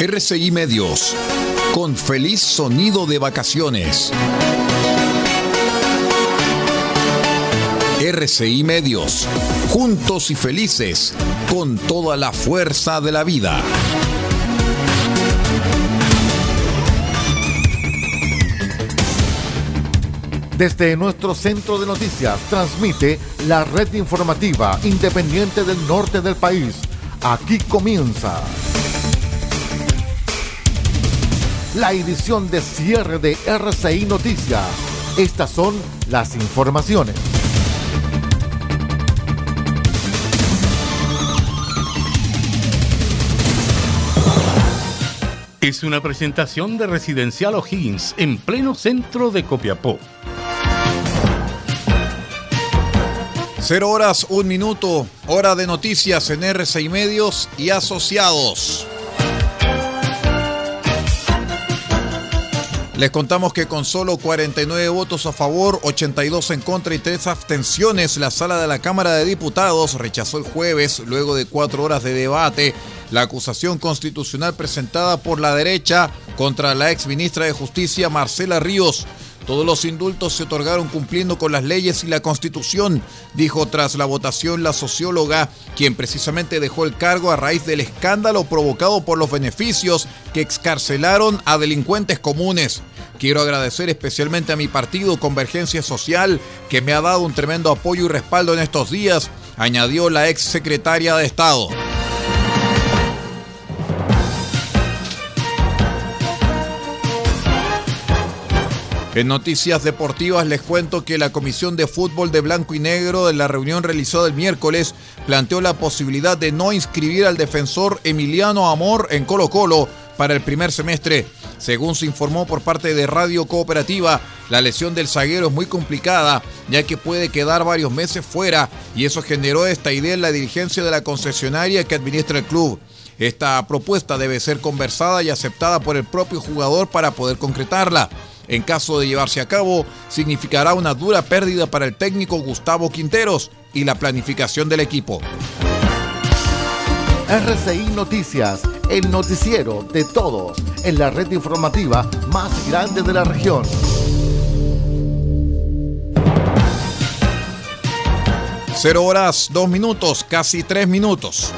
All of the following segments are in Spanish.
RCI Medios, con feliz sonido de vacaciones. RCI Medios, juntos y felices, con toda la fuerza de la vida. Desde nuestro centro de noticias transmite la red informativa independiente del norte del país. Aquí comienza la edición de cierre de RCI Noticias. Estas son las informaciones. Es una presentación de Residencial O'Higgins en pleno centro de Copiapó. Cero horas, un minuto, hora de noticias en RCI Medios y Asociados. Les contamos que con solo 49 votos a favor, 82 en contra y 3 abstenciones, la sala de la Cámara de Diputados rechazó el jueves, luego de cuatro horas de debate, la acusación constitucional presentada por la derecha contra la ex ministra de Justicia Marcela Ríos. Todos los indultos se otorgaron cumpliendo con las leyes y la constitución, dijo tras la votación la socióloga, quien precisamente dejó el cargo a raíz del escándalo provocado por los beneficios que excarcelaron a delincuentes comunes. Quiero agradecer especialmente a mi partido Convergencia Social, que me ha dado un tremendo apoyo y respaldo en estos días, añadió la ex secretaria de Estado. En noticias deportivas les cuento que la Comisión de Fútbol de Blanco y Negro de la reunión realizada el miércoles planteó la posibilidad de no inscribir al defensor Emiliano Amor en Colo Colo para el primer semestre. Según se informó por parte de Radio Cooperativa, la lesión del zaguero es muy complicada, ya que puede quedar varios meses fuera, y eso generó esta idea en la dirigencia de la concesionaria que administra el club. Esta propuesta debe ser conversada y aceptada por el propio jugador para poder concretarla. En caso de llevarse a cabo, significará una dura pérdida para el técnico Gustavo Quinteros y la planificación del equipo. RCI Noticias, el noticiero de todos, en la red informativa más grande de la región. Cero horas, dos minutos, casi tres minutos.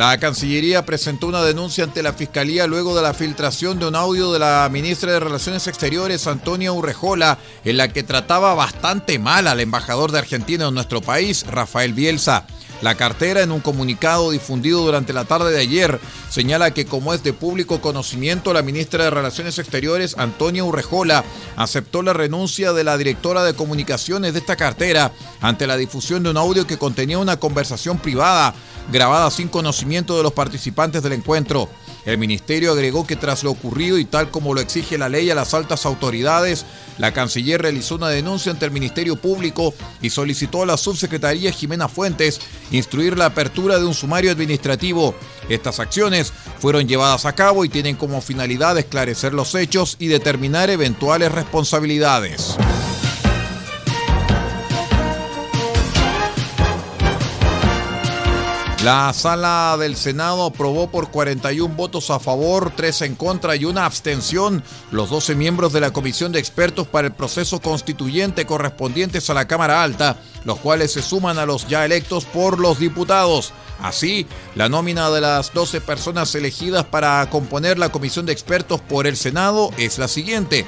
La Cancillería presentó una denuncia ante la Fiscalía luego de la filtración de un audio de la ministra de Relaciones Exteriores, Antonia Urrejola, en la que trataba bastante mal al embajador de Argentina en nuestro país, Rafael Bielsa. La cartera, en un comunicado difundido durante la tarde de ayer, señala que como es de público conocimiento, la ministra de Relaciones Exteriores, Antonia Urrejola, aceptó la renuncia de la directora de comunicaciones de esta cartera ante la difusión de un audio que contenía una conversación privada grabada sin conocimiento de los participantes del encuentro. El ministerio agregó que tras lo ocurrido y tal como lo exige la ley a las altas autoridades, la canciller realizó una denuncia ante el Ministerio Público y solicitó a la subsecretaría Jimena Fuentes instruir la apertura de un sumario administrativo. Estas acciones fueron llevadas a cabo y tienen como finalidad esclarecer los hechos y determinar eventuales responsabilidades. La sala del Senado aprobó por 41 votos a favor, 3 en contra y una abstención los 12 miembros de la Comisión de Expertos para el Proceso Constituyente correspondientes a la Cámara Alta, los cuales se suman a los ya electos por los diputados. Así, la nómina de las 12 personas elegidas para componer la Comisión de Expertos por el Senado es la siguiente.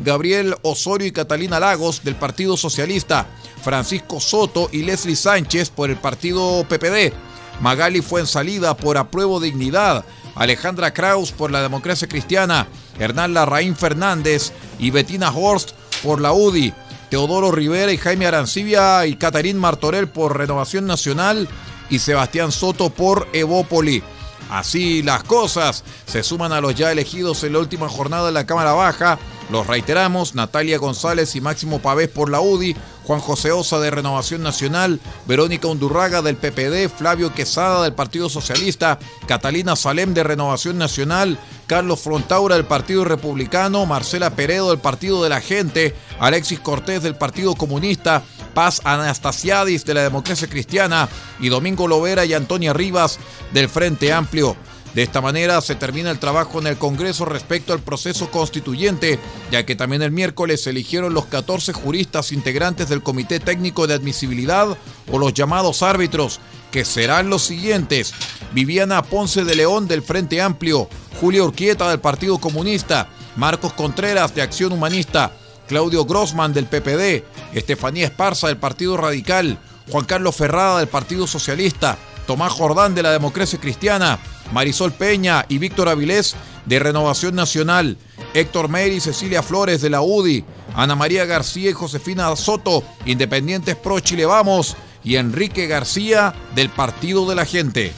Gabriel Osorio y Catalina Lagos del Partido Socialista, Francisco Soto y Leslie Sánchez por el Partido PPD, Magali fue en salida por Apruebo Dignidad, Alejandra Kraus por la Democracia Cristiana, Hernán Larraín Fernández y Bettina Horst por la UDI, Teodoro Rivera y Jaime Arancibia y Catarín Martorell por Renovación Nacional y Sebastián Soto por Evópoli. Así las cosas, se suman a los ya elegidos en la última jornada de la Cámara Baja. Los reiteramos, Natalia González y Máximo Pavés por la UDI, Juan José Osa de Renovación Nacional, Verónica Undurraga del PPD, Flavio Quesada del Partido Socialista, Catalina Salem de Renovación Nacional, Carlos Frontaura del Partido Republicano, Marcela Peredo del Partido de la Gente, Alexis Cortés del Partido Comunista, Paz Anastasiadis de la Democracia Cristiana y Domingo Lovera y Antonia Rivas del Frente Amplio. De esta manera se termina el trabajo en el Congreso respecto al proceso constituyente, ya que también el miércoles se eligieron los 14 juristas integrantes del Comité Técnico de Admisibilidad o los llamados árbitros, que serán los siguientes. Viviana Ponce de León del Frente Amplio, Julio Urquieta del Partido Comunista, Marcos Contreras de Acción Humanista, Claudio Grossman del PPD, Estefanía Esparza del Partido Radical, Juan Carlos Ferrada del Partido Socialista, Tomás Jordán de la Democracia Cristiana, Marisol Peña y Víctor Avilés de Renovación Nacional, Héctor Mery y Cecilia Flores de la UDI, Ana María García y Josefina Soto, Independientes Pro Chile Vamos, y Enrique García del Partido de la Gente.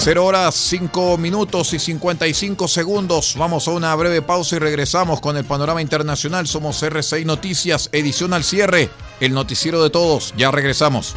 0 horas 5 minutos y 55 segundos. Vamos a una breve pausa y regresamos con el panorama internacional. Somos R6 Noticias, edición al cierre, el noticiero de todos. Ya regresamos.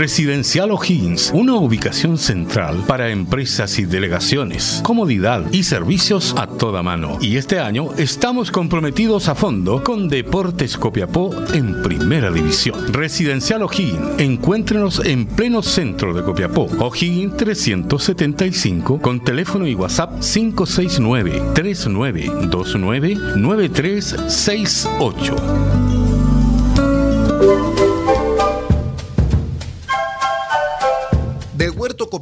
Residencial O'Higgins, una ubicación central para empresas y delegaciones, comodidad y servicios a toda mano. Y este año estamos comprometidos a fondo con Deportes Copiapó en Primera División. Residencial O'Higgins, encuéntrenos en pleno centro de Copiapó. O'Higgins 375 con teléfono y WhatsApp 569 3929 9368.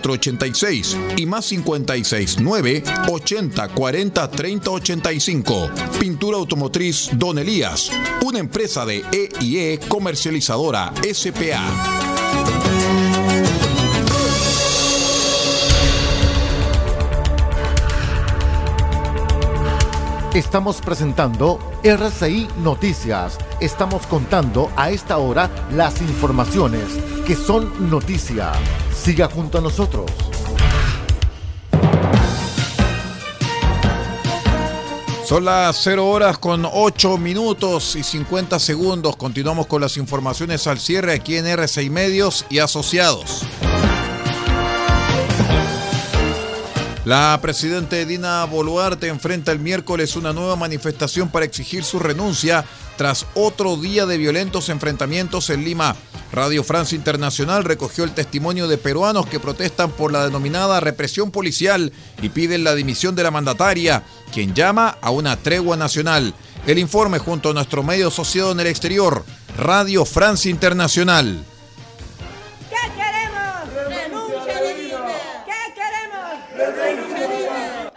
486 y más 56 9 80 40 30 85. Pintura automotriz Don Elías, una empresa de EIE comercializadora SPA. Estamos presentando RCI Noticias. Estamos contando a esta hora las informaciones que son noticia. Siga junto a nosotros. Son las 0 horas con 8 minutos y 50 segundos. Continuamos con las informaciones al cierre aquí en R6 Medios y Asociados. La presidenta Dina Boluarte enfrenta el miércoles una nueva manifestación para exigir su renuncia tras otro día de violentos enfrentamientos en Lima. Radio Francia Internacional recogió el testimonio de peruanos que protestan por la denominada represión policial y piden la dimisión de la mandataria, quien llama a una tregua nacional. El informe junto a nuestro medio asociado en el exterior, Radio Francia Internacional.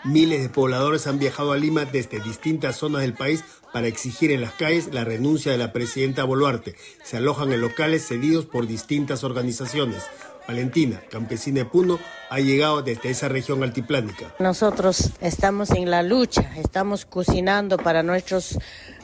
Miles de pobladores han viajado a Lima desde distintas zonas del país para exigir en las calles la renuncia de la presidenta Boluarte. Se alojan en locales cedidos por distintas organizaciones. Valentina, campesina de Puno, ha llegado desde esa región altiplánica. Nosotros estamos en la lucha, estamos cocinando para nuestros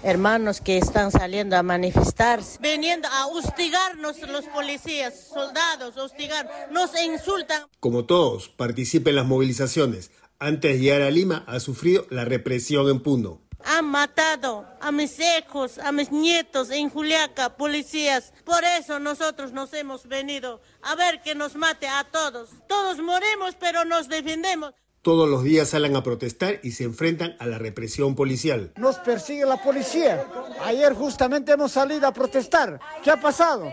hermanos que están saliendo a manifestarse. Veniendo a hostigarnos los policías, soldados, hostigar, nos insultan. Como todos, participa en las movilizaciones antes de llegar a Lima, ha sufrido la represión en Puno. Han han matado a mis hijos, a mis nietos en Juliaca, policías. Por eso nosotros nos hemos venido a ver que nos mate a todos. Todos morimos, pero nos defendemos. Todos los días salen a protestar y se enfrentan a la represión policial. Nos persigue la policía. Ayer justamente hemos salido a protestar. ¿Qué ha pasado?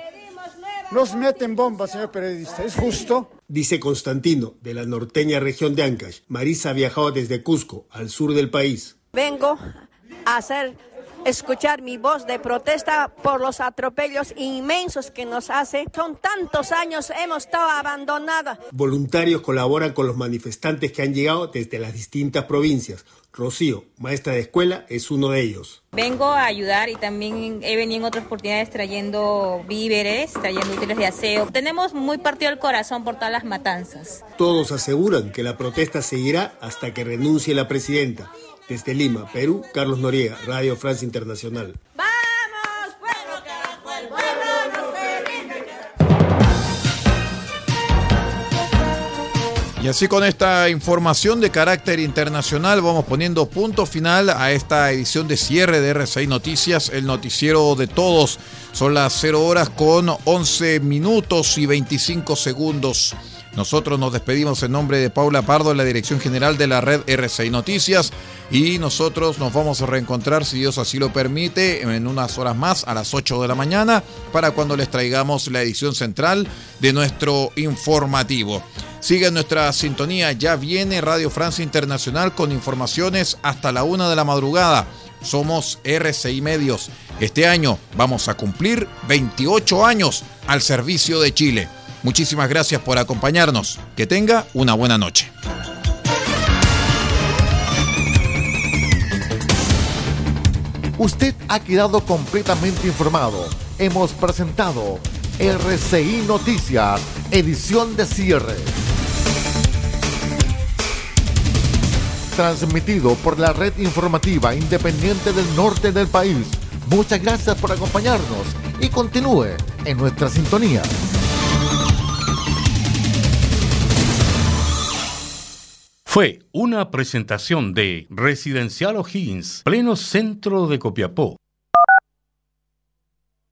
Nos meten bombas, señor periodista. ¿Es justo? Dice Constantino, de la norteña región de Ancash. Marisa ha viajado desde Cusco, al sur del país. Vengo a hacer escuchar mi voz de protesta por los atropellos inmensos que nos hace. Son tantos años, hemos estado abandonadas. Voluntarios colaboran con los manifestantes que han llegado desde las distintas provincias. Rocío, maestra de escuela, es uno de ellos. Vengo a ayudar y también he venido en otras oportunidades trayendo víveres, trayendo útiles de aseo. Tenemos muy partido el corazón por todas las matanzas. Todos aseguran que la protesta seguirá hasta que renuncie la presidenta. Desde Lima, Perú, Carlos Noriega, Radio France Internacional. ¡Vamos, pueblo, carajo! El pueblo no se rinde. Y así con esta información de carácter internacional vamos poniendo punto final a esta edición de cierre de RCI Noticias, el noticiero de todos. Son las 0 horas con 11 minutos y 25 segundos. Nosotros nos despedimos en nombre de Paula Pardo, la dirección general de la red RCI Noticias, y nosotros nos vamos a reencontrar, si Dios así lo permite, en unas horas más, a las 8 de la mañana, para cuando les traigamos la edición central de nuestro informativo. Sigue nuestra sintonía, ya viene Radio Francia Internacional con informaciones hasta la una de la madrugada. Somos RCI Medios. Este año vamos a cumplir 28 años al servicio de Chile. Muchísimas gracias por acompañarnos. Que tenga una buena noche. Usted ha quedado completamente informado. Hemos presentado RCI Noticias, edición de cierre. Transmitido por la red informativa independiente del norte del país. Muchas gracias por acompañarnos y continúe en nuestra sintonía. Fue una presentación de Residencial O'Higgins, pleno centro de Copiapó.